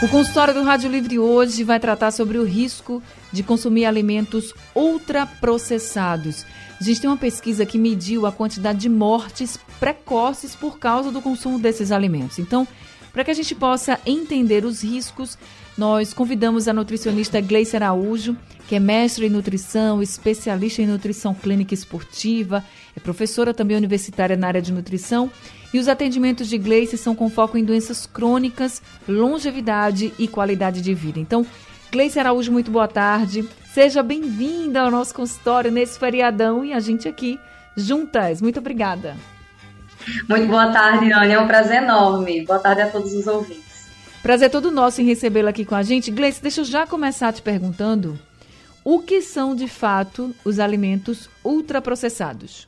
O consultório do Rádio Livre hoje vai tratar sobre o risco de consumir alimentos ultraprocessados. Tem uma pesquisa que mediu a quantidade de mortes precoces por causa do consumo desses alimentos. Então, para que a gente possa entender os riscos, nós convidamos a nutricionista Gleice Araújo, que é mestre em nutrição, especialista em nutrição clínica esportiva, é professora também universitária na área de nutrição e os atendimentos de Gleice são com foco em doenças crônicas, longevidade e qualidade de vida. Então, Gleice Araújo, muito boa tarde. Seja bem-vinda ao nosso consultório nesse feriadão e a gente aqui juntas. Muito obrigada. Muito boa tarde, Anne. É um prazer enorme. Boa tarde a todos os ouvintes. Prazer todo nosso em recebê-la aqui com a gente. Gleice, deixa eu já começar te perguntando o que são de fato os alimentos ultraprocessados?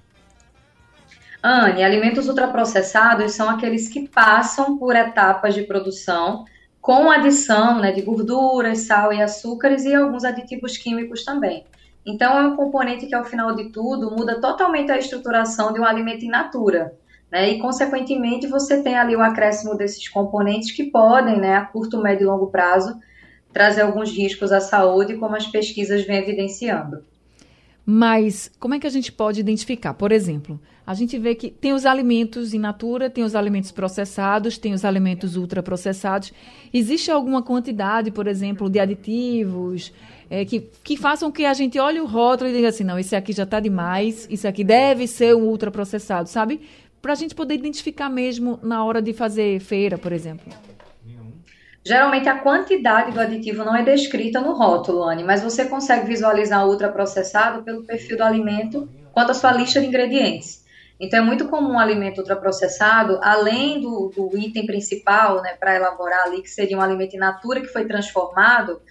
Anne, alimentos ultraprocessados são aqueles que passam por etapas de produção com adição né, de gorduras, sal e açúcares e alguns aditivos químicos também. Então, é um componente que, ao final de tudo, muda totalmente a estruturação de um alimento in natura. Né? E, consequentemente, você tem ali o acréscimo desses componentes que podem, né, a curto, médio e longo prazo, trazer alguns riscos à saúde, como as pesquisas vêm evidenciando. Mas como é que a gente pode identificar? Por exemplo, a gente vê que tem os alimentos in natura, tem os alimentos processados, tem os alimentos ultraprocessados. Existe alguma quantidade, por exemplo, de aditivos é, que, que façam que a gente olhe o rótulo e diga assim, não, esse aqui já está demais, isso aqui deve ser um ultraprocessado, sabe? Para a gente poder identificar mesmo na hora de fazer feira, por exemplo. Geralmente a quantidade do aditivo não é descrita no rótulo, Anne, mas você consegue visualizar o ultraprocessado pelo perfil do alimento quanto à sua lista de ingredientes. Então é muito comum um alimento ultraprocessado, além do, do item principal, né, para elaborar ali, que seria um alimento in natura que foi transformado,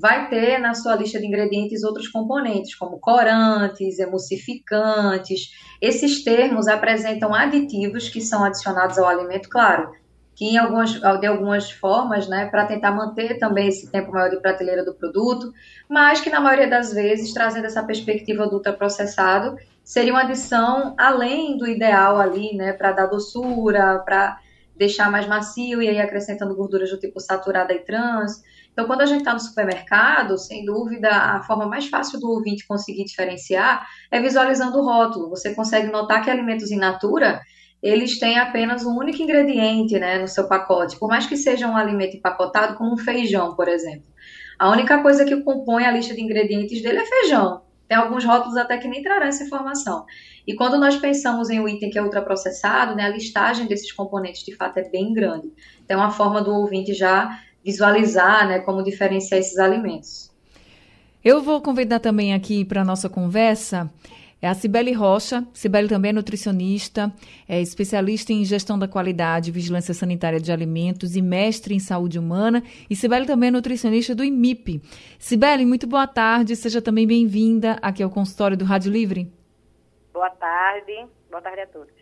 vai ter na sua lista de ingredientes outros componentes, como corantes, emulsificantes. Esses termos apresentam aditivos que são adicionados ao alimento, claro, que em algumas, de algumas formas, né, para tentar manter também esse tempo maior de prateleira do produto, mas que na maioria das vezes, trazendo essa perspectiva do ultraprocessado, seria uma adição além do ideal ali, né, para dar doçura, para deixar mais macio e aí acrescentando gorduras do tipo saturada e trans. Então, quando a gente está no supermercado, sem dúvida, a forma mais fácil do ouvinte conseguir diferenciar é visualizando o rótulo. Você consegue notar que alimentos in natura eles têm apenas um único ingrediente né, no seu pacote, por mais que seja um alimento empacotado, como um feijão, por exemplo. A única coisa que compõe a lista de ingredientes dele é feijão. Tem alguns rótulos até que nem trarão essa informação. E quando nós pensamos em um item que é ultraprocessado, né, a listagem desses componentes de fato é bem grande. Então, é uma forma do ouvinte já visualizar né, como diferenciar esses alimentos. Eu vou convidar também aqui para a nossa conversa é a Cibele Rocha. Cibele também é nutricionista, é especialista em gestão da qualidade, vigilância sanitária de alimentos e mestre em saúde humana. E Cibele também é nutricionista do IMIP. Cibele, muito boa tarde. Seja também bem-vinda aqui ao consultório do Rádio Livre. Boa tarde. Boa tarde a todos.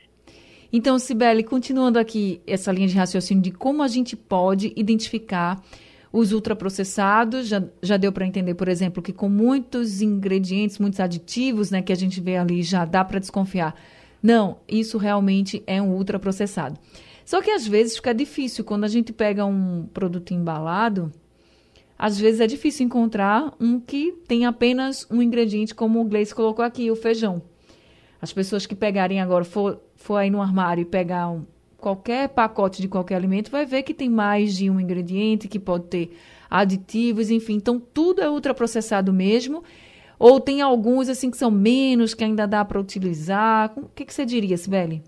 Então, Cibele, continuando aqui essa linha de raciocínio de como a gente pode identificar os ultraprocessados, já, já deu para entender, por exemplo, que com muitos ingredientes, muitos aditivos, né, que a gente vê ali, já dá para desconfiar. Não, isso realmente é um ultraprocessado. Só que às vezes fica difícil quando a gente pega um produto embalado, às vezes é difícil encontrar um que tem apenas um ingrediente, como o Gleice colocou aqui, o feijão. As pessoas que pegarem agora, for, for aí no armário e pegar um, qualquer pacote de qualquer alimento, vai ver que tem mais de um ingrediente, que pode ter aditivos, enfim. Então, tudo é ultraprocessado mesmo. Ou tem alguns, assim, que são menos, que ainda dá para utilizar. O que, que você diria, Sibeli?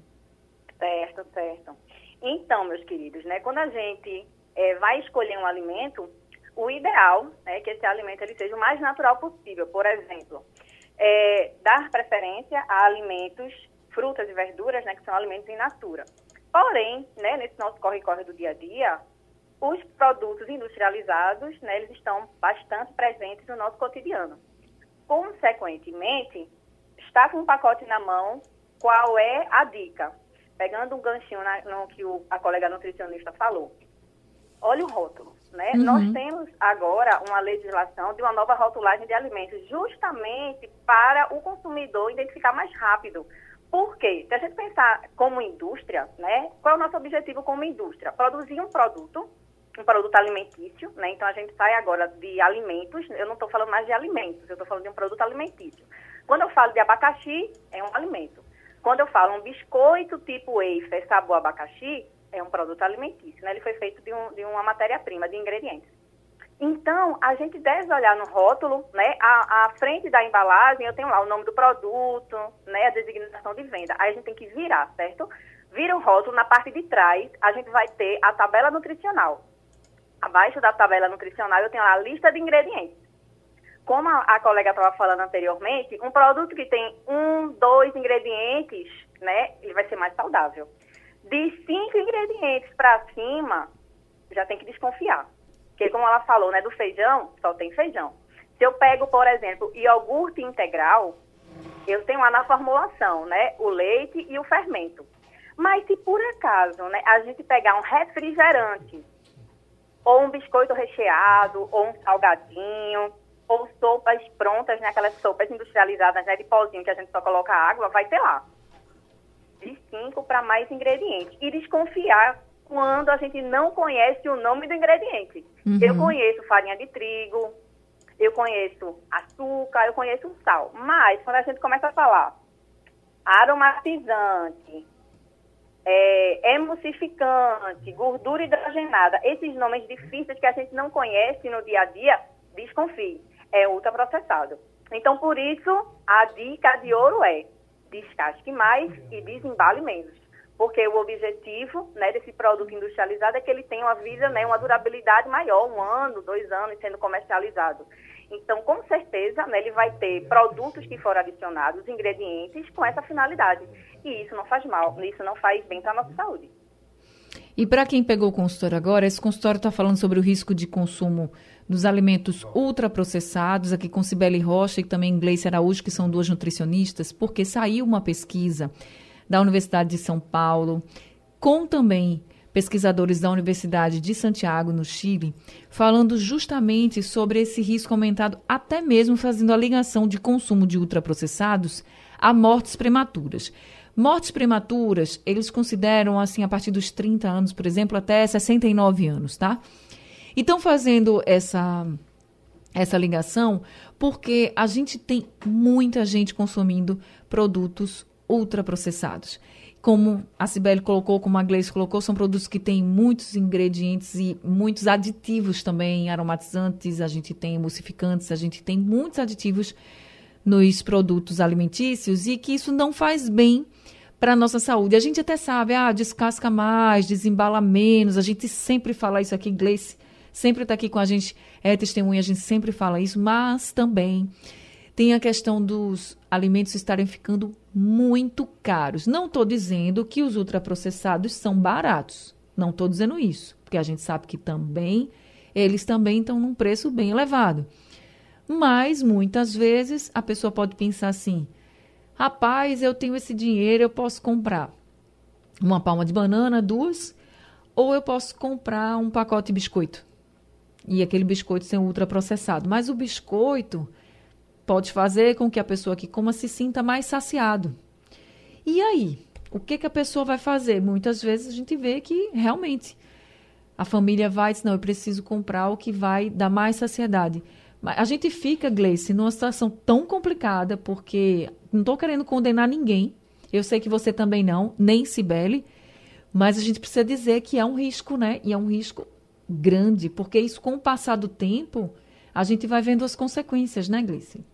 Certo, certo. Então, meus queridos, né, quando a gente é, vai escolher um alimento, o ideal é que esse alimento ele seja o mais natural possível. Por exemplo, é, dar preferência a alimentos, frutas e verduras, né, que são alimentos in natura. Porém, né, nesse nosso corre-corre do dia a dia, os produtos industrializados, né, eles estão bastante presentes no nosso cotidiano. consequentemente, está com um pacote na mão, qual é a dica? Pegando um ganchinho na, no que o, a colega nutricionista falou. Olha o rótulo. Né? Uhum. Nós temos agora uma legislação de uma nova rotulagem de alimentos, justamente para o consumidor identificar mais rápido. Por quê? Se a gente pensar como indústria, né, qual é o nosso objetivo como indústria? Produzir um produto, um produto alimentício, né? Então a gente sai agora de alimentos, eu não estou falando mais de alimentos, eu estou falando de um produto alimentício. Quando eu falo de abacaxi, é um alimento. Quando eu falo um biscoito tipo wafer sabor abacaxi, é um produto alimentício, né? Ele foi feito de, um, de uma matéria-prima, de ingredientes. Então, a gente deve olhar no rótulo, né? À, frente da embalagem, eu tenho lá o nome do produto, né? A designação de venda. Aí a gente tem que virar, certo? Vira o rótulo, na parte de trás, a gente vai ter a tabela nutricional. Abaixo da tabela nutricional, eu tenho lá a lista de ingredientes. Como a, a colega estava falando anteriormente, um produto que tem um, dois ingredientes, né? Ele vai ser mais saudável. De cinco ingredientes para cima, já tem que desconfiar. Porque, como ela falou, né, do feijão, só tem feijão. Se eu pego, por exemplo, iogurte integral, eu tenho lá na formulação, né, o leite e o fermento. Mas se por acaso, né, a gente pegar um refrigerante, ou um biscoito recheado, ou um salgadinho, ou sopas prontas, né, aquelas sopas industrializadas, né, de pozinho que a gente só coloca água, vai ter lá de 5 para mais ingredientes. E desconfiar quando a gente não conhece o nome do ingrediente. Uhum. Eu conheço farinha de trigo, eu conheço açúcar, eu conheço sal. Mas quando a gente começa a falar aromatizante, é, emulsificante, gordura hidrogenada, esses nomes difíceis que a gente não conhece no dia a dia, desconfie. É ultraprocessado. Então, por isso, a dica de ouro é descasque mais e desembale menos. Porque o objetivo né, desse produto industrializado é que ele tenha uma vida, né, uma durabilidade maior, um ano, dois anos sendo comercializado. Então, com certeza, né, ele vai ter produtos que foram adicionados, ingredientes com essa finalidade. E isso não faz mal, isso não faz bem para a nossa saúde. E para quem pegou o consultório agora, esse consultório está falando sobre o risco de consumo dos alimentos ultraprocessados, aqui com Cibele Rocha e também Gleice Araújo, que são duas nutricionistas, porque saiu uma pesquisa da Universidade de São Paulo, com também pesquisadores da Universidade de Santiago, no Chile, falando justamente sobre esse risco aumentado, até mesmo fazendo a ligação de consumo de ultraprocessados a mortes prematuras. Mortes prematuras, eles consideram assim a partir dos 30 anos, por exemplo, até 69 anos, tá? E estão fazendo essa, essa ligação porque a gente tem muita gente consumindo produtos ultraprocessados. Como a Cibele colocou, como a Gleice colocou, são produtos que têm muitos ingredientes e muitos aditivos também, aromatizantes, a gente tem emulsificantes, a gente tem muitos aditivos nos produtos alimentícios e que isso não faz bem para a nossa saúde. A gente até sabe, ah, descasca mais, desembala menos, a gente sempre fala isso aqui, Gleice sempre está aqui com a gente, é testemunha, a gente sempre fala isso, mas também tem a questão dos alimentos estarem ficando muito caros. Não estou dizendo que os ultraprocessados são baratos, não estou dizendo isso, porque a gente sabe que também eles também estão num preço bem elevado. Mas muitas vezes a pessoa pode pensar assim: rapaz, eu tenho esse dinheiro, eu posso comprar uma palma de banana, duas, ou eu posso comprar um pacote de biscoito e aquele biscoito ser ultraprocessado. Mas o biscoito pode fazer com que a pessoa que coma se sinta mais saciado. E aí, o que, que a pessoa vai fazer? Muitas vezes a gente vê que realmente a família vai e diz, não, eu preciso comprar o que vai dar mais saciedade. Mas a gente fica, Gleice, numa situação tão complicada, porque não estou querendo condenar ninguém. Eu sei que você também não, nem Cibele, mas a gente precisa dizer que é um risco, né? E é um risco grande, porque isso, com o passar do tempo, a gente vai vendo as consequências, né, Glice?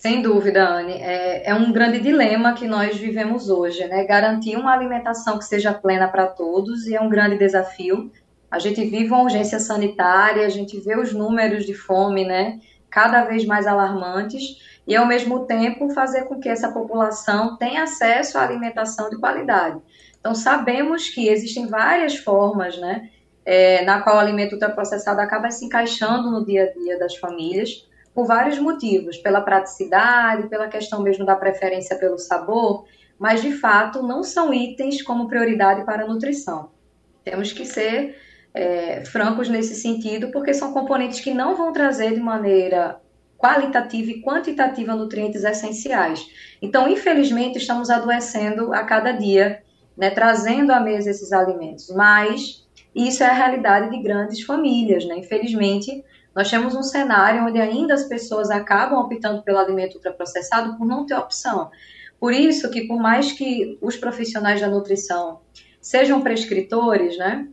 Sem dúvida, Anne. É, é, um grande dilema que nós vivemos hoje, né? Garantir uma alimentação que seja plena para todos e é um grande desafio. A gente vive uma urgência sanitária, a gente vê os números de fome, né? Cada vez mais alarmantes e, ao mesmo tempo, fazer com que essa população tenha acesso à alimentação de qualidade. Então, sabemos que existem várias formas, né? é, na qual o alimento ultraprocessado acaba se encaixando no dia a dia das famílias, por vários motivos, pela praticidade, pela questão mesmo da preferência pelo sabor, mas de fato não são itens como prioridade para a nutrição. Temos que ser é, francos nesse sentido, porque são componentes que não vão trazer de maneira qualitativa e quantitativa nutrientes essenciais. Então, infelizmente, estamos adoecendo a cada dia, né, trazendo à mesa esses alimentos. Mas isso é a realidade de grandes famílias, né? Infelizmente, nós temos um cenário onde ainda as pessoas acabam optando pelo alimento ultraprocessado por não ter opção. Por isso que, por mais que os profissionais da nutrição sejam prescritores, né?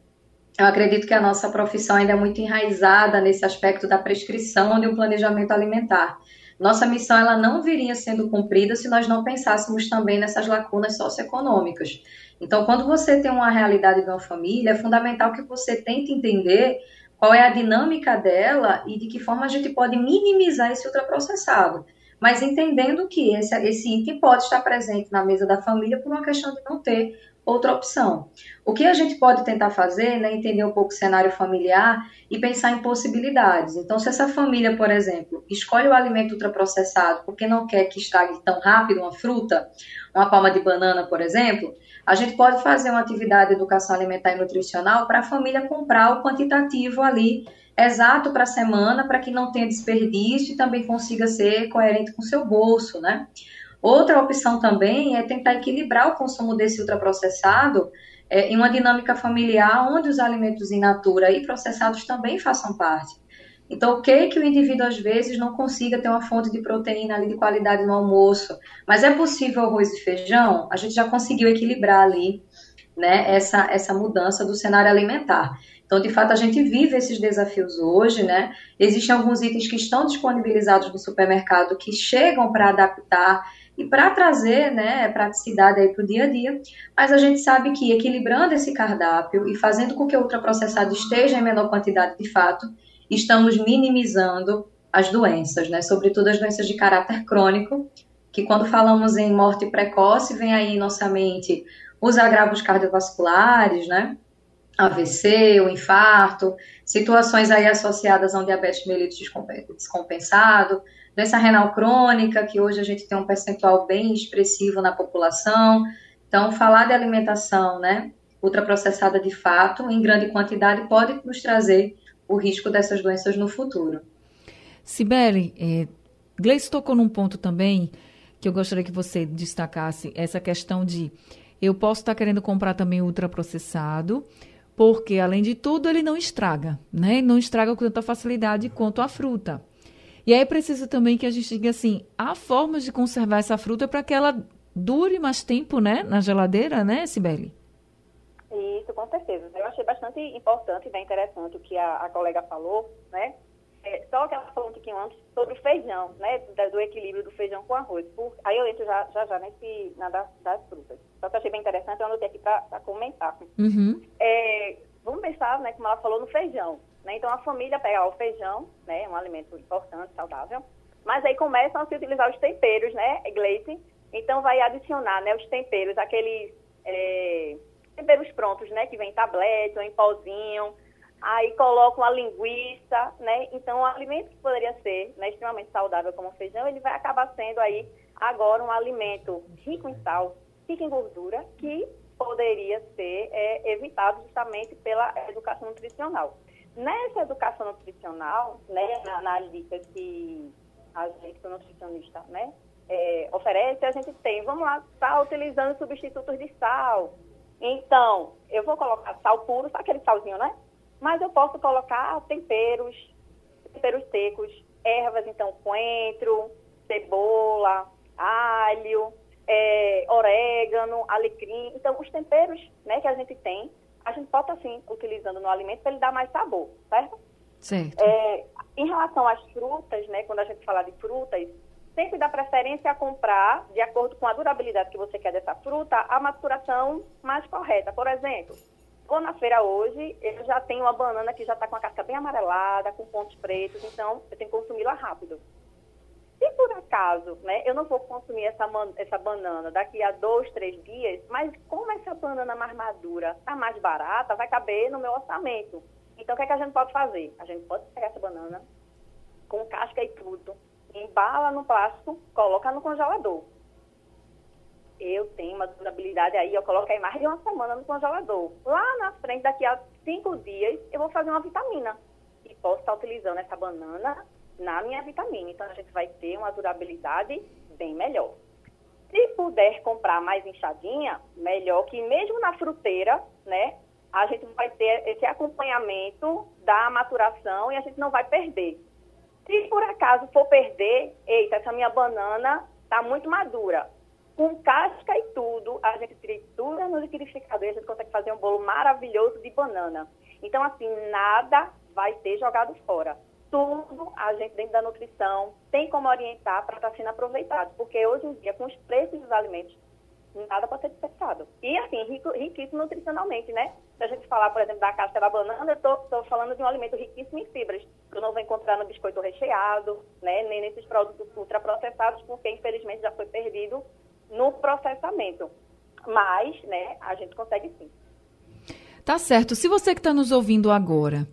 Eu acredito que a nossa profissão ainda é muito enraizada nesse aspecto da prescrição de um planejamento alimentar. Nossa missão ela não viria sendo cumprida se nós não pensássemos também nessas lacunas socioeconômicas. Então, quando você tem uma realidade de uma família, é fundamental que você tente entender qual é a dinâmica dela e de que forma a gente pode minimizar esse ultraprocessado. Mas entendendo que esse, esse item pode estar presente na mesa da família por uma questão de não ter outra opção. O que a gente pode tentar fazer, né, entender um pouco o cenário familiar e pensar em possibilidades. Então, se essa família, por exemplo, escolhe o alimento ultraprocessado porque não quer que estrague tão rápido uma fruta, uma palma de banana, por exemplo, a gente pode fazer uma atividade de educação alimentar e nutricional para a família comprar o quantitativo ali exato para a semana, para que não tenha desperdício e também consiga ser coerente com o seu bolso, né? Outra opção também é tentar equilibrar o consumo desse ultraprocessado é, em uma dinâmica familiar onde os alimentos in natura e processados também façam parte. Então, o que que o indivíduo às vezes não consiga ter uma fonte de proteína ali de qualidade no almoço, mas é possível arroz e feijão? A gente já conseguiu equilibrar ali, né, essa essa mudança do cenário alimentar. Então, de fato, a gente vive esses desafios hoje, né? Existem alguns itens que estão disponibilizados no supermercado que chegam para adaptar e para trazer né, praticidade aí para o dia a dia. Mas a gente sabe que equilibrando esse cardápio e fazendo com que o ultraprocessado esteja em menor quantidade de fato, estamos minimizando as doenças, né? sobretudo as doenças de caráter crônico, que quando falamos em morte precoce, vem aí em nossa mente os agravos cardiovasculares, né? AVC, o infarto, situações aí associadas a um diabetes mellitus descompensado, doença renal crônica, que hoje a gente tem um percentual bem expressivo na população. Então, falar de alimentação, né, ultraprocessada de fato, em grande quantidade, pode nos trazer o risco dessas doenças no futuro. Sibeli, é, Gleice tocou num ponto também que eu gostaria que você destacasse, essa questão de eu posso estar querendo comprar também ultraprocessado, porque, além de tudo, ele não estraga, né? Não estraga com tanta facilidade quanto a fruta. E aí precisa também que a gente diga assim, há formas de conservar essa fruta para que ela dure mais tempo, né, na geladeira, né, Sibeli? Isso, com certeza. Eu achei bastante importante e bem interessante o que a, a colega falou, né? É, só que ela falou um pouquinho antes sobre o feijão, né? Do, do equilíbrio do feijão com arroz. Por, aí eu entro já já, já nesse, na das, das frutas. Só que achei bem interessante, eu anotei aqui para comentar. Uhum. É, vamos pensar, né, como ela falou, no feijão. Né? Então, a família pega o feijão, né, um alimento importante, saudável, mas aí começam a se utilizar os temperos, né, Gleice? Então, vai adicionar, né, os temperos, aqueles é, temperos prontos, né, que vem em tablete ou em pozinho, aí colocam a linguiça, né? Então, um alimento que poderia ser né, extremamente saudável como o feijão, ele vai acabar sendo aí agora um alimento rico em sal, rico em gordura, que poderia ser é, evitado justamente pela educação nutricional. Nessa educação nutricional, né, na, na lista que a gente, o nutricionista, né, é, oferece, a gente tem, vamos lá, está utilizando substitutos de sal. Então, eu vou colocar sal puro, só aquele salzinho, né? Mas eu posso colocar temperos, temperos secos, ervas, então, coentro, cebola, alho, é, orégano, alecrim. Então, os temperos né, que a gente tem, a gente pode estar, assim, utilizando no alimento para ele dar mais sabor, certo? Certo. É, em relação às frutas, né, quando a gente fala de frutas, sempre dá preferência a comprar, de acordo com a durabilidade que você quer dessa fruta, a maturação mais correta. Por exemplo, vou na feira hoje, eu já tenho uma banana que já está com a casca bem amarelada, com pontos pretos, então eu tenho que consumi-la rápido. Se por acaso, né, eu não vou consumir essa, essa banana daqui a dois, três dias, mas como essa banana mais madura está mais barata, vai caber no meu orçamento. Então, o que, é que a gente pode fazer? A gente pode pegar essa banana, com casca e tudo, embala no plástico, coloca no congelador. Eu tenho uma durabilidade aí, eu coloquei mais de uma semana no congelador. Lá na frente, daqui a cinco dias, eu vou fazer uma vitamina. E posso estar utilizando essa banana na minha vitamina. Então, a gente vai ter uma durabilidade bem melhor. Se puder comprar mais inchadinha, melhor que mesmo na fruteira, né? A gente vai ter esse acompanhamento da maturação e a gente não vai perder. Se por acaso for perder, eita, essa minha banana está muito madura. Com casca e tudo, a gente tritura no liquidificador e a gente consegue fazer um bolo maravilhoso de banana. Então, assim, nada vai ser jogado fora tudo a gente dentro da nutrição tem como orientar para estar tá sendo aproveitado, porque hoje em dia, com os preços dos alimentos, nada pode ser desperdiçado. E assim, rico, riquíssimo nutricionalmente, né? Se a gente falar, por exemplo, da casca da banana, eu estou falando de um alimento riquíssimo em fibras, que eu não vou encontrar no biscoito recheado, né? Nem nesses produtos ultraprocessados, porque infelizmente já foi perdido no processamento. Mas, né, a gente consegue sim. Tá certo. Se você que está nos ouvindo agora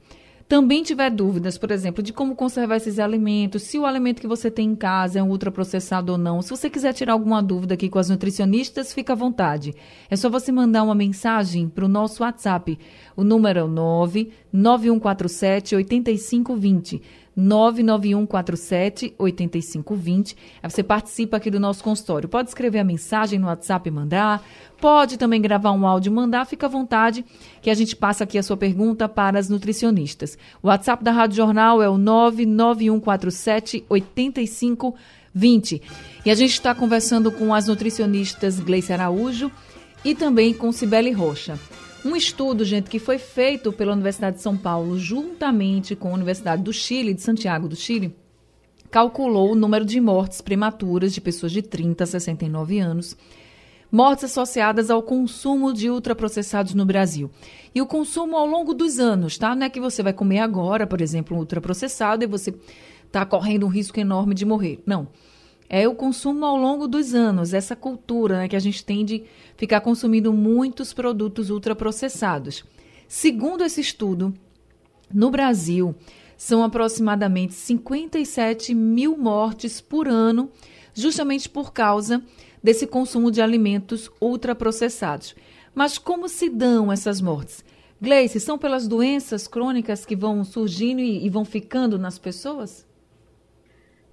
também tiver dúvidas, por exemplo, de como conservar esses alimentos, se o alimento que você tem em casa é um ultraprocessado ou não, se você quiser tirar alguma dúvida aqui com as nutricionistas, fica à vontade. É só você mandar uma mensagem para o nosso WhatsApp. O número é o 99147 8520. 99147 8520. Aí você participa aqui do nosso consultório. Pode escrever a mensagem no WhatsApp e mandar. Pode também gravar um áudio e mandar. Fica à vontade que a gente passa aqui a sua pergunta para as nutricionistas. O WhatsApp da Rádio Jornal é o 99147 8520. E a gente está conversando com as nutricionistas Gleice Araújo e também com Cibele Rocha. Um estudo, gente, que foi feito pela Universidade de São Paulo, juntamente com a Universidade do Chile, de Santiago do Chile, calculou o número de mortes prematuras de pessoas de 30 a 69 anos, mortes associadas ao consumo de ultraprocessados no Brasil. E o consumo ao longo dos anos, tá? Não é que você vai comer agora, por exemplo, um ultraprocessado e você está correndo um risco enorme de morrer. Não é o consumo ao longo dos anos, essa cultura né, que a gente tem de ficar consumindo muitos produtos ultraprocessados. Segundo esse estudo, no Brasil, são aproximadamente 57 mil mortes por ano, justamente por causa desse consumo de alimentos ultraprocessados. Mas como se dão essas mortes? Gleice, são pelas doenças crônicas que vão surgindo e, e vão ficando nas pessoas?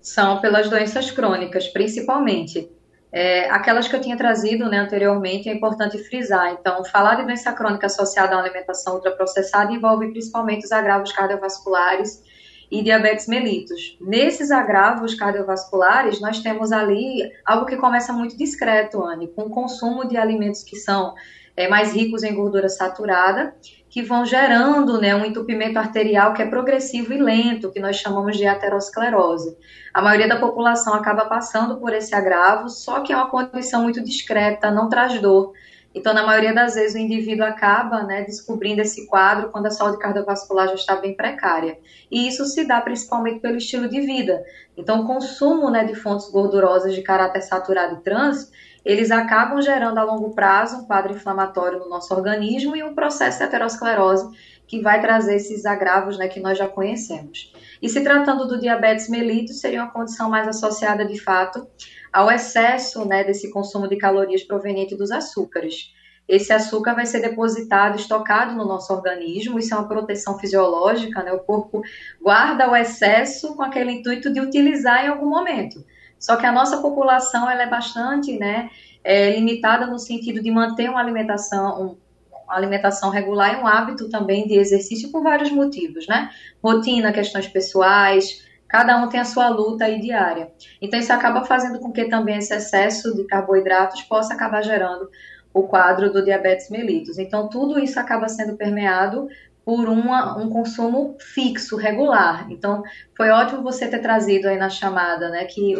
São pelas doenças crônicas, principalmente. É, aquelas que eu tinha trazido né, anteriormente, é importante frisar. Então, falar de doença crônica associada à alimentação ultraprocessada envolve principalmente os agravos cardiovasculares e diabetes mellitus. Nesses agravos cardiovasculares, nós temos ali algo que começa muito discreto, Anne, com o consumo de alimentos que são é, mais ricos em gordura saturada que vão gerando né, um entupimento arterial que é progressivo e lento, que nós chamamos de aterosclerose. A maioria da população acaba passando por esse agravo, só que é uma condição muito discreta, não traz dor. Então, na maioria das vezes, o indivíduo acaba né, descobrindo esse quadro quando a saúde cardiovascular já está bem precária. E isso se dá principalmente pelo estilo de vida. Então, o consumo né, de fontes gordurosas de caráter saturado e trans eles acabam gerando a longo prazo um quadro inflamatório no nosso organismo e um processo de aterosclerose que vai trazer esses agravos né, que nós já conhecemos. E se tratando do diabetes mellitus, seria uma condição mais associada, de fato, ao excesso né, desse consumo de calorias proveniente dos açúcares. Esse açúcar vai ser depositado, estocado no nosso organismo, isso é uma proteção fisiológica, né? O corpo guarda o excesso com aquele intuito de utilizar em algum momento. Só que a nossa população ela é bastante né, é, limitada no sentido de manter uma alimentação, um, uma alimentação regular e um hábito também de exercício por vários motivos, né? Rotina, questões pessoais, cada um tem a sua luta aí diária. Então isso acaba fazendo com que também esse excesso de carboidratos possa acabar gerando o quadro do diabetes mellitus. Então tudo isso acaba sendo permeado por uma, um consumo fixo, regular. Então, foi ótimo você ter trazido aí na chamada, né, que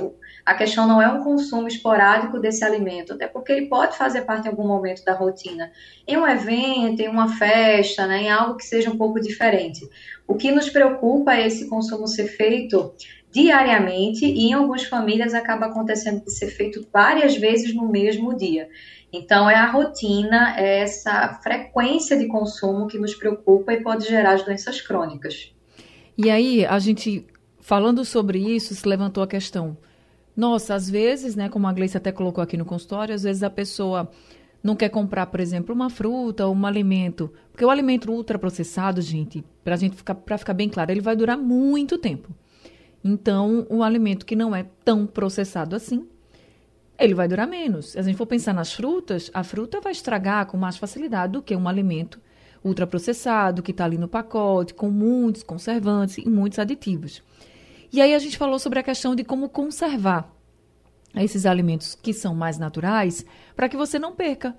a questão não é um consumo esporádico desse alimento, até porque ele pode fazer parte em algum momento da rotina, em um evento, em uma festa, né, em algo que seja um pouco diferente. O que nos preocupa é esse consumo ser feito diariamente e em algumas famílias acaba acontecendo de ser feito várias vezes no mesmo dia. Então, é a rotina, é essa frequência de consumo que nos preocupa e pode gerar as doenças crônicas. E aí, a gente falando sobre isso, se levantou a questão. Nossa, às vezes, né, como a Gleice até colocou aqui no consultório, às vezes a pessoa não quer comprar, por exemplo, uma fruta ou um alimento, porque o alimento ultraprocessado, gente, para gente ficar para ficar bem claro, ele vai durar muito tempo. Então, o alimento que não é tão processado assim, ele vai durar menos. Se a gente for pensar nas frutas, a fruta vai estragar com mais facilidade do que um alimento ultraprocessado que está ali no pacote, com muitos conservantes e muitos aditivos. E aí a gente falou sobre a questão de como conservar esses alimentos que são mais naturais para que você não perca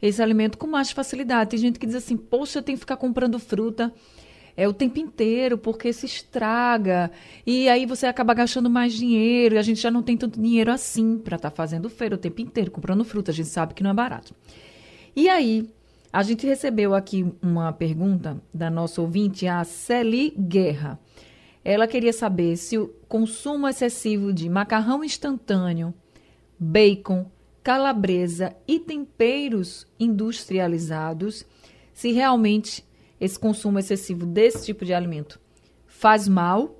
esse alimento com mais facilidade. Tem gente que diz assim: "Poxa, eu tenho que ficar comprando fruta é o tempo inteiro porque se estraga e aí você acaba gastando mais dinheiro e a gente já não tem tanto dinheiro assim para estar tá fazendo feira o tempo inteiro comprando fruta, a gente sabe que não é barato". E aí, a gente recebeu aqui uma pergunta da nossa ouvinte, a Celi Guerra. Ela queria saber se o consumo excessivo de macarrão instantâneo, bacon, calabresa e temperos industrializados, se realmente esse consumo excessivo desse tipo de alimento faz mal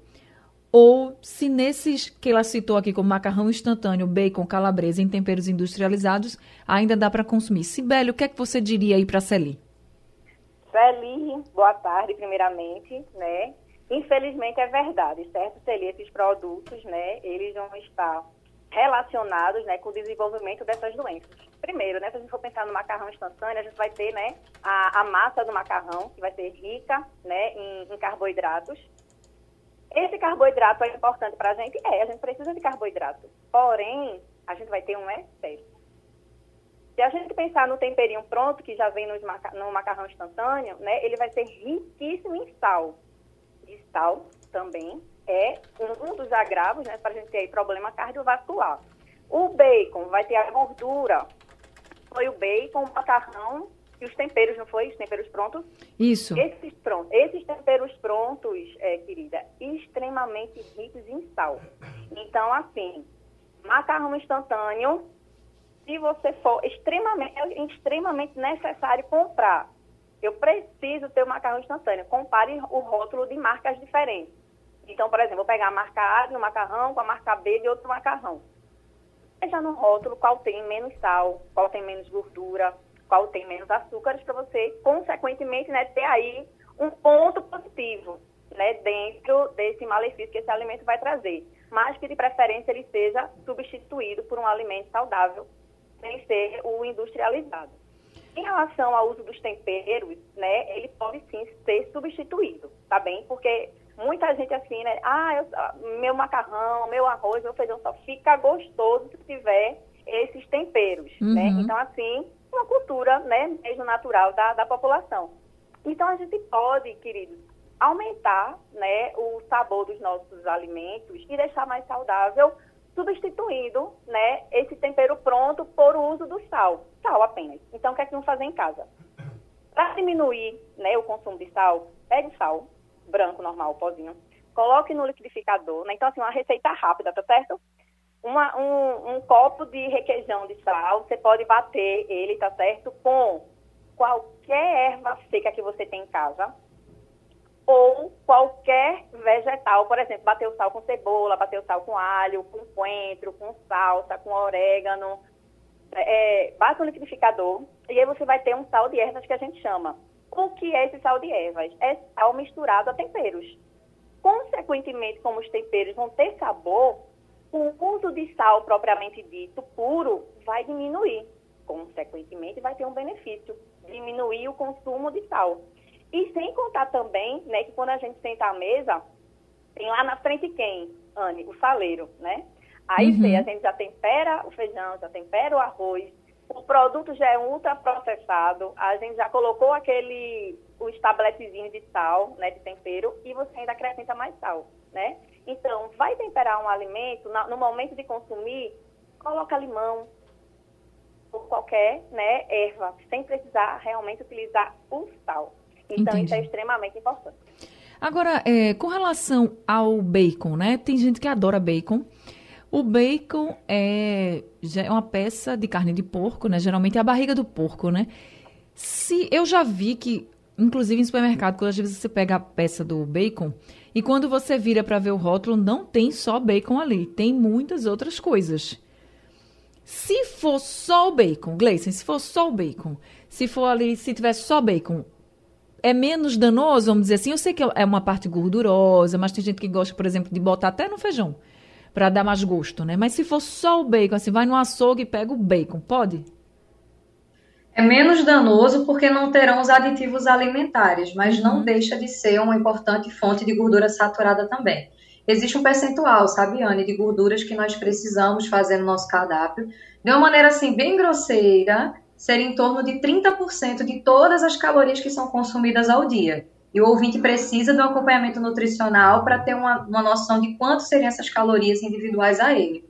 ou se nesses que ela citou aqui como macarrão instantâneo, bacon, calabresa em temperos industrializados, ainda dá para consumir. Sibeli, o que é que você diria aí para a Celi? Celi, boa tarde, primeiramente, né? Infelizmente é verdade, certo, Celi? Esses produtos, né, eles vão estar relacionados, né, com o desenvolvimento dessas doenças. Primeiro, né, se a gente for pensar no macarrão instantâneo, a gente vai ter, né, a, a massa do macarrão, que vai ser rica, né, em, em carboidratos. Esse carboidrato é importante para a gente? É, a gente precisa de carboidrato. Porém, a gente vai ter um excesso. Se a gente pensar no temperinho pronto, que já vem no macarrão instantâneo, né, ele vai ser riquíssimo em sal de sal também é um dos agravos, né, para a gente ter problema cardiovascular. O bacon vai ter a gordura. Foi o bacon, o macarrão e os temperos, não foi? Os temperos prontos? Isso. Esses, pronto, esses temperos prontos, é, querida, extremamente ricos em sal. Então, assim, macarrão instantâneo, se você for extremamente, é extremamente necessário comprar eu preciso ter o macarrão instantâneo. Compare o rótulo de marcas diferentes. Então, por exemplo, vou pegar a marca A de um macarrão com a marca B de outro macarrão. Veja no rótulo qual tem menos sal, qual tem menos gordura, qual tem menos açúcares, para você, consequentemente, né, ter aí um ponto positivo né, dentro desse malefício que esse alimento vai trazer. Mas que, de preferência, ele seja substituído por um alimento saudável, sem ser o industrializado. Em relação ao uso dos temperos, né, ele pode sim ser substituído, tá bem? Porque muita gente assim, né, ah, eu, meu macarrão, meu arroz, meu feijão só fica gostoso se tiver esses temperos, né? uhum. né? Então, assim, uma cultura, né, mesmo natural da, da população. Então, a gente pode, queridos, aumentar, né, o sabor dos nossos alimentos e deixar mais saudável substituindo né, esse tempero pronto por uso do sal. Sal apenas. Então, o que é que vamos fazer em casa? Para diminuir né, o consumo de sal, pegue sal, branco, normal, pozinho, coloque no liquidificador. Né? Então, assim, uma receita rápida, tá certo? Uma, um, um copo de requeijão de sal, você pode bater ele, tá certo? Com qualquer erva seca que você tem em casa, ou qualquer vegetal, por exemplo, bater o sal com cebola, bater o sal com alho, com coentro, com salsa, com orégano, é, bate no liquidificador e aí você vai ter um sal de ervas que a gente chama. O que é esse sal de ervas? É sal misturado a temperos. Consequentemente, como os temperos vão ter sabor, o uso de sal propriamente dito, puro, vai diminuir. Consequentemente, vai ter um benefício, diminuir o consumo de sal. E sem contar também, né, que quando a gente senta à mesa, tem lá na frente quem, Anne? O saleiro, né? Aí uhum. vê, a gente já tempera o feijão, já tempera o arroz, o produto já é ultraprocessado, a gente já colocou aquele, os tabletezinhos de sal, né, de tempero, e você ainda acrescenta mais sal, né? Então, vai temperar um alimento, no momento de consumir, coloca limão, ou qualquer né, erva, sem precisar realmente utilizar o sal. Então, Entendi. isso é extremamente importante. Agora, é, com relação ao bacon, né? Tem gente que adora bacon. O bacon é, é uma peça de carne de porco, né? Geralmente é a barriga do porco, né? Se eu já vi que, inclusive em supermercado, quando às vezes você pega a peça do bacon E quando você vira para ver o rótulo, não tem só bacon ali, tem muitas outras coisas. Se for só o bacon, Gleison, se for só o bacon, se for ali, se tiver só bacon, é menos danoso, vamos dizer assim. Eu sei que é uma parte gordurosa, mas tem gente que gosta, por exemplo, de botar até no feijão para dar mais gosto, né? Mas se for só o bacon, assim, vai no açougue e pega o bacon, pode? É menos danoso porque não terão os aditivos alimentares, mas não uhum. deixa de ser uma importante fonte de gordura saturada também. Existe um percentual, sabe, Anne, de gorduras que nós precisamos fazer no nosso cardápio. De uma maneira assim, bem grosseira, ser em torno de 30% de todas as calorias que são consumidas ao dia. E o ouvinte precisa de um acompanhamento nutricional para ter uma, uma noção de quanto seriam essas calorias individuais a ele.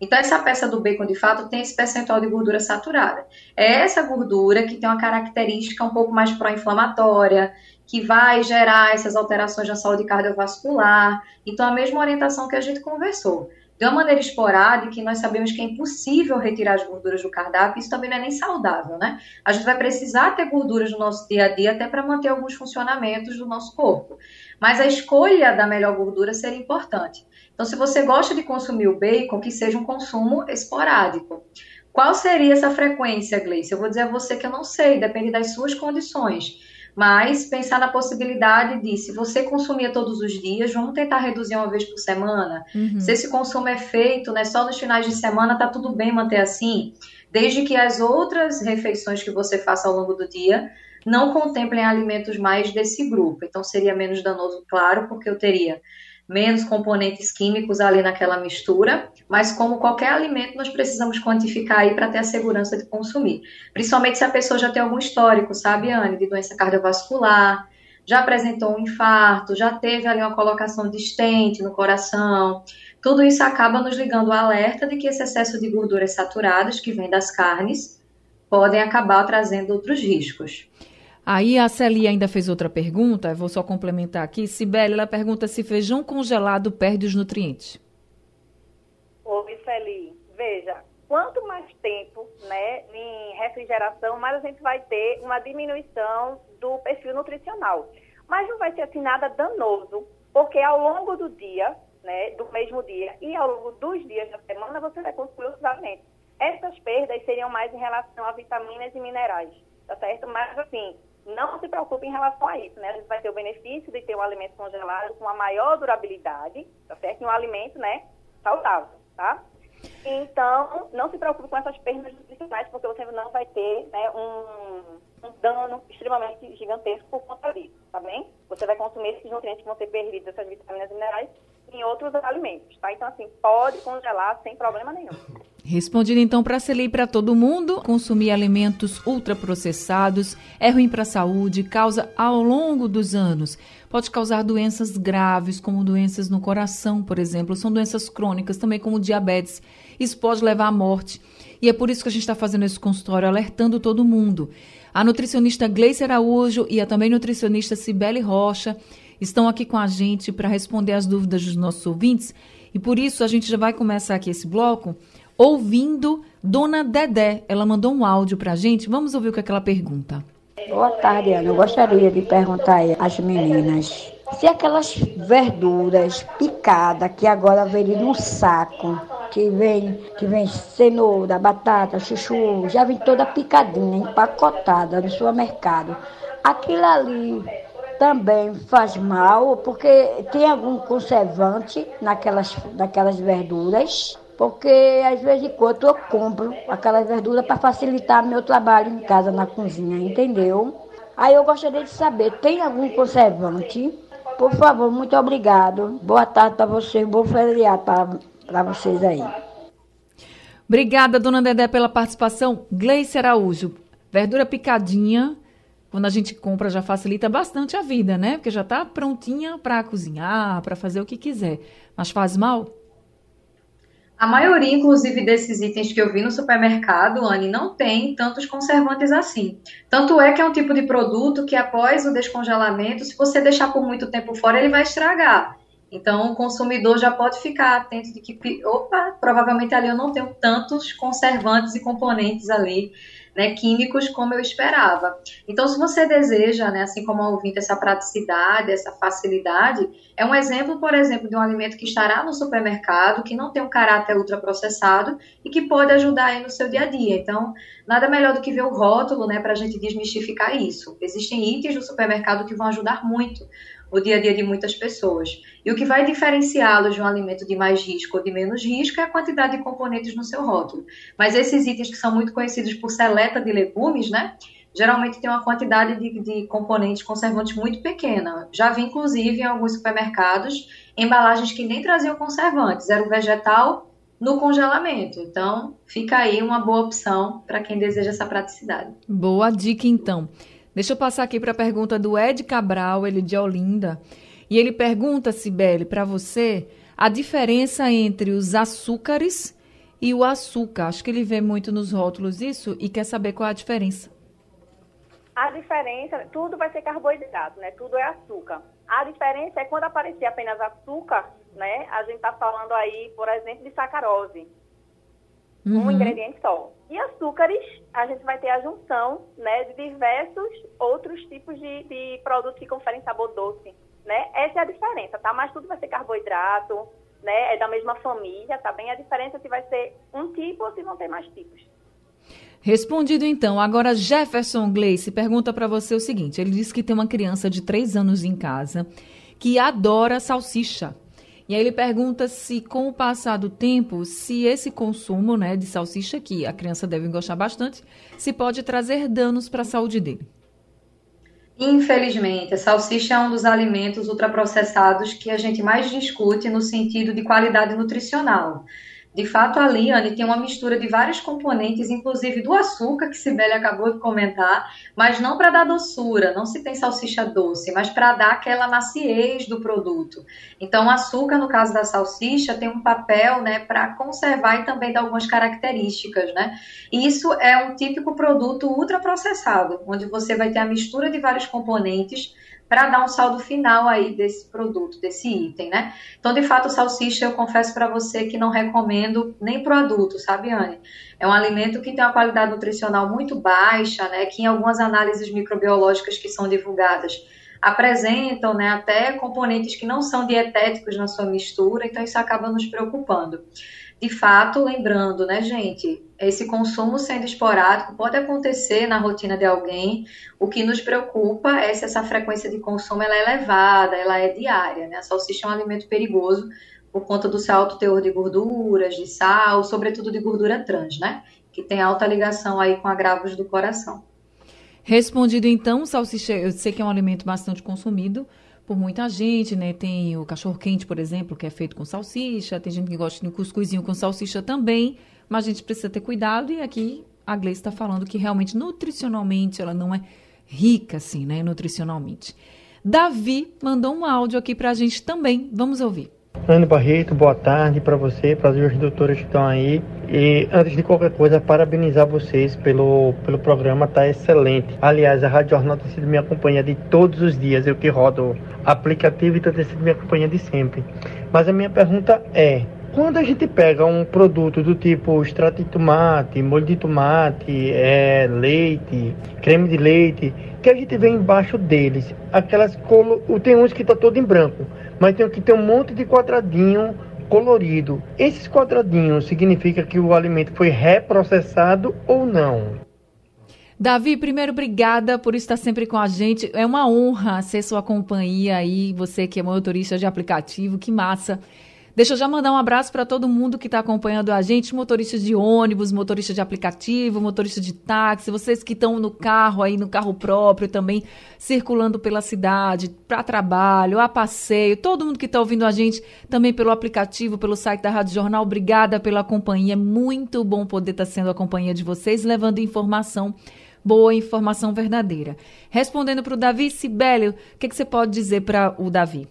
Então, essa peça do bacon, de fato, tem esse percentual de gordura saturada. É essa gordura que tem uma característica um pouco mais pró-inflamatória, que vai gerar essas alterações na saúde cardiovascular. Então, a mesma orientação que a gente conversou. De uma maneira esporádica, nós sabemos que é impossível retirar as gorduras do cardápio, isso também não é nem saudável, né? A gente vai precisar ter gorduras no nosso dia a dia até para manter alguns funcionamentos do nosso corpo. Mas a escolha da melhor gordura seria importante. Então, se você gosta de consumir o bacon, que seja um consumo esporádico. Qual seria essa frequência, Gleice? Eu vou dizer a você que eu não sei, depende das suas condições. Mas pensar na possibilidade de, se você consumia todos os dias, vamos tentar reduzir uma vez por semana. Uhum. Se esse consumo é feito né, só nos finais de semana, tá tudo bem manter assim. Desde que as outras refeições que você faça ao longo do dia não contemplem alimentos mais desse grupo. Então seria menos danoso, claro, porque eu teria menos componentes químicos ali naquela mistura, mas como qualquer alimento, nós precisamos quantificar aí para ter a segurança de consumir. Principalmente se a pessoa já tem algum histórico, sabe, Anne, de doença cardiovascular, já apresentou um infarto, já teve ali uma colocação de estente no coração. Tudo isso acaba nos ligando o alerta de que esse excesso de gorduras saturadas que vem das carnes podem acabar trazendo outros riscos. Aí a Celia ainda fez outra pergunta, vou só complementar aqui. Sibeli, ela pergunta se feijão congelado perde os nutrientes. Oi, Celi. Veja, quanto mais tempo né, em refrigeração, mais a gente vai ter uma diminuição do perfil nutricional. Mas não vai ser assim nada danoso, porque ao longo do dia, né, do mesmo dia e ao longo dos dias da semana, você vai consumir os alimentos. Essas perdas seriam mais em relação a vitaminas e minerais, tá certo? Mas assim, não se preocupe em relação a isso, né? A gente vai ter o benefício de ter um alimento congelado com uma maior durabilidade, tá certo? Um alimento, né, saudável, tá? Então, não se preocupe com essas perdas nutricionais, porque você não vai ter né, um, um, dano extremamente gigantesco por conta disso, tá bem? Você vai consumir esses nutrientes que vão ser perdidos, essas vitaminas e minerais, em outros alimentos, tá? Então, assim, pode congelar sem problema nenhum. Respondido então para Celi e para todo mundo, consumir alimentos ultraprocessados é ruim para a saúde, causa ao longo dos anos, pode causar doenças graves, como doenças no coração, por exemplo, são doenças crônicas, também como diabetes. Isso pode levar à morte. E é por isso que a gente está fazendo esse consultório, alertando todo mundo. A nutricionista Gleice Araújo e a também nutricionista Cibele Rocha estão aqui com a gente para responder as dúvidas dos nossos ouvintes. E por isso a gente já vai começar aqui esse bloco ouvindo Dona Dedé. Ela mandou um áudio para a gente. Vamos ouvir o que, é que ela pergunta. Boa tarde, Ana. Eu gostaria de perguntar às meninas se aquelas verduras picadas que agora vem num saco, que vem, que vem cenoura, batata, chuchu, já vem toda picadinha, empacotada no supermercado. Aquilo ali também faz mal, porque tem algum conservante naquelas, naquelas verduras porque às vezes de quando eu compro aquelas verduras para facilitar meu trabalho em casa na cozinha, entendeu? Aí eu gostaria de saber, tem algum conservante? Por favor, muito obrigado. Boa tarde para vocês, bom feriado para vocês aí. Obrigada, dona Dedé, pela participação. Gleice Araújo, verdura picadinha, quando a gente compra já facilita bastante a vida, né? Porque já está prontinha para cozinhar, para fazer o que quiser. Mas faz mal? A maioria, inclusive, desses itens que eu vi no supermercado, Anne, não tem tantos conservantes assim. Tanto é que é um tipo de produto que, após o descongelamento, se você deixar por muito tempo fora, ele vai estragar. Então, o consumidor já pode ficar atento de que, opa, provavelmente ali eu não tenho tantos conservantes e componentes ali né, químicos como eu esperava. Então, se você deseja, né, assim como a ouvinte, essa praticidade, essa facilidade, é um exemplo, por exemplo, de um alimento que estará no supermercado, que não tem um caráter ultraprocessado e que pode ajudar aí no seu dia a dia. Então, nada melhor do que ver o rótulo, né, para a gente desmistificar isso. Existem itens no supermercado que vão ajudar muito o dia a dia de muitas pessoas. E o que vai diferenciá-los de um alimento de mais risco ou de menos risco é a quantidade de componentes no seu rótulo. Mas esses itens que são muito conhecidos por seleta de legumes, né? Geralmente tem uma quantidade de, de componentes conservantes muito pequena. Já vi, inclusive, em alguns supermercados, embalagens que nem traziam conservantes, era o vegetal no congelamento. Então, fica aí uma boa opção para quem deseja essa praticidade. Boa dica, então. Deixa eu passar aqui para a pergunta do Ed Cabral, ele de Olinda. E ele pergunta, Sibeli, para você, a diferença entre os açúcares e o açúcar. Acho que ele vê muito nos rótulos isso e quer saber qual é a diferença. A diferença, tudo vai ser carboidrato, né? Tudo é açúcar. A diferença é quando aparecer apenas açúcar, né? A gente está falando aí, por exemplo, de sacarose. Uhum. Um ingrediente só. E açúcares, a gente vai ter a junção né, de diversos outros tipos de, de produtos que conferem sabor doce. Né? Essa é a diferença, tá? Mas tudo vai ser carboidrato, né? É da mesma família, tá bem? A diferença é se vai ser um tipo ou se vão ter mais tipos. Respondido então. Agora Jefferson Gleice pergunta para você o seguinte: ele disse que tem uma criança de três anos em casa que adora salsicha. E aí ele pergunta se, com o passar do tempo, se esse consumo né, de salsicha, que a criança deve gostar bastante, se pode trazer danos para a saúde dele. Infelizmente, a salsicha é um dos alimentos ultraprocessados que a gente mais discute no sentido de qualidade nutricional. De fato, a Liane tem uma mistura de vários componentes, inclusive do açúcar, que Sibeli acabou de comentar, mas não para dar doçura, não se tem salsicha doce, mas para dar aquela maciez do produto. Então, o açúcar, no caso da salsicha, tem um papel né, para conservar e também dar algumas características. Né? Isso é um típico produto ultraprocessado, onde você vai ter a mistura de vários componentes para dar um saldo final aí desse produto, desse item, né? Então, de fato, salsicha, eu confesso para você que não recomendo nem para o adulto, sabe, Anne? É um alimento que tem uma qualidade nutricional muito baixa, né? Que em algumas análises microbiológicas que são divulgadas apresentam, né, até componentes que não são dietéticos na sua mistura, então isso acaba nos preocupando de fato, lembrando, né, gente, esse consumo sendo esporádico pode acontecer na rotina de alguém. O que nos preocupa é se essa frequência de consumo ela é elevada, ela é diária. Né? A salsicha é um alimento perigoso por conta do seu alto teor de gorduras, de sal, sobretudo de gordura trans, né? Que tem alta ligação aí com agravos do coração. Respondido então, salsicha, eu sei que é um alimento bastante consumido, por muita gente, né? Tem o cachorro quente, por exemplo, que é feito com salsicha, tem gente que gosta de um cuscuzinho com salsicha também, mas a gente precisa ter cuidado e aqui a Gleice está falando que realmente nutricionalmente ela não é rica assim, né, nutricionalmente. Davi mandou um áudio aqui para a gente também. Vamos ouvir. Ana Barreto, boa tarde para você, para as doutoras que estão aí. E antes de qualquer coisa, parabenizar vocês pelo, pelo programa, tá excelente. Aliás, a Rádio Jornal tem sido minha companhia de todos os dias, eu que rodo aplicativo e tem sido minha companhia de sempre. Mas a minha pergunta é, quando a gente pega um produto do tipo extrato de tomate, molho de tomate, é, leite, creme de leite, que a gente vê embaixo deles, aquelas colo... tem uns que tá todo em branco mas tem que ter um monte de quadradinho colorido. Esses quadradinhos significa que o alimento foi reprocessado ou não? Davi, primeiro, obrigada por estar sempre com a gente. É uma honra ser sua companhia aí, você que é motorista de aplicativo, que massa. Deixa eu já mandar um abraço para todo mundo que está acompanhando a gente, motoristas de ônibus, motoristas de aplicativo, motoristas de táxi, vocês que estão no carro aí, no carro próprio também, circulando pela cidade, para trabalho, a passeio, todo mundo que está ouvindo a gente também pelo aplicativo, pelo site da Rádio Jornal, obrigada pela companhia. É muito bom poder estar tá sendo a companhia de vocês, levando informação boa informação verdadeira. Respondendo para o Davi Sibélio, o que, que você pode dizer para o Davi?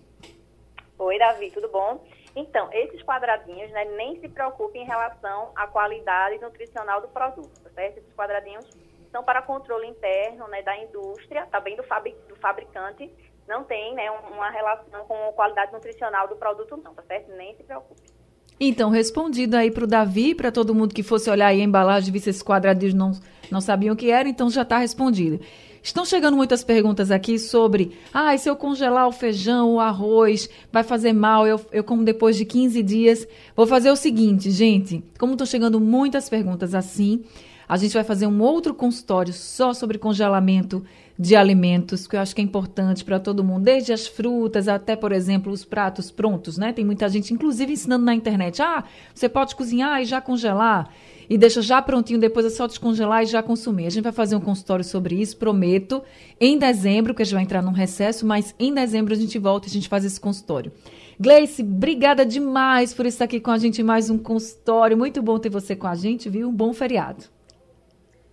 Oi, Davi, tudo bom? Então, esses quadradinhos, né, nem se preocupe em relação à qualidade nutricional do produto, tá certo? Esses quadradinhos são para controle interno, né, da indústria, também do, fabri do fabricante, não tem, né, uma relação com a qualidade nutricional do produto não, tá certo? Nem se preocupe. Então, respondido aí para o Davi, para todo mundo que fosse olhar aí a embalagem, visse esses quadradinhos, não, não sabiam o que era, então já está respondido. Estão chegando muitas perguntas aqui sobre, ah, se eu congelar o feijão, o arroz, vai fazer mal, eu, eu como depois de 15 dias. Vou fazer o seguinte, gente, como estão chegando muitas perguntas assim, a gente vai fazer um outro consultório só sobre congelamento de alimentos, que eu acho que é importante para todo mundo, desde as frutas até, por exemplo, os pratos prontos, né? Tem muita gente, inclusive, ensinando na internet. Ah, você pode cozinhar e já congelar. E deixa já prontinho, depois é só descongelar e já consumir. A gente vai fazer um consultório sobre isso, prometo, em dezembro, que a gente vai entrar num recesso, mas em dezembro a gente volta e a gente faz esse consultório. Gleice, obrigada demais por estar aqui com a gente em mais um consultório. Muito bom ter você com a gente, viu? Um bom feriado.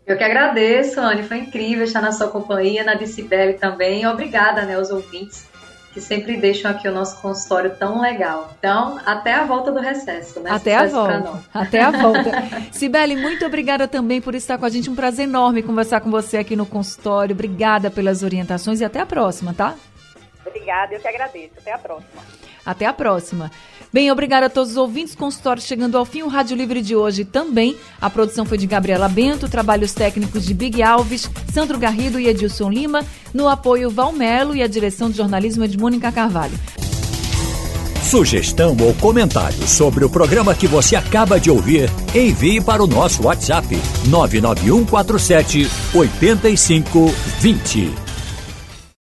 Eu que agradeço, Anne. Foi incrível estar na sua companhia, na Decibel também. Obrigada, né, aos ouvintes que sempre deixam aqui o nosso consultório tão legal. Então, até a volta do recesso, né? Até a volta. Até a volta. Sibeli, muito obrigada também por estar com a gente. Um prazer enorme conversar com você aqui no consultório. Obrigada pelas orientações e até a próxima, tá? Obrigada, eu que agradeço. Até a próxima. Até a próxima. Bem, obrigada a todos os ouvintes. Consultório chegando ao fim. O Rádio Livre de hoje também. A produção foi de Gabriela Bento, trabalhos técnicos de Big Alves, Sandro Garrido e Edilson Lima. No apoio, Valmelo e a direção de jornalismo de Mônica Carvalho. Sugestão ou comentário sobre o programa que você acaba de ouvir, envie para o nosso WhatsApp 99147 8520.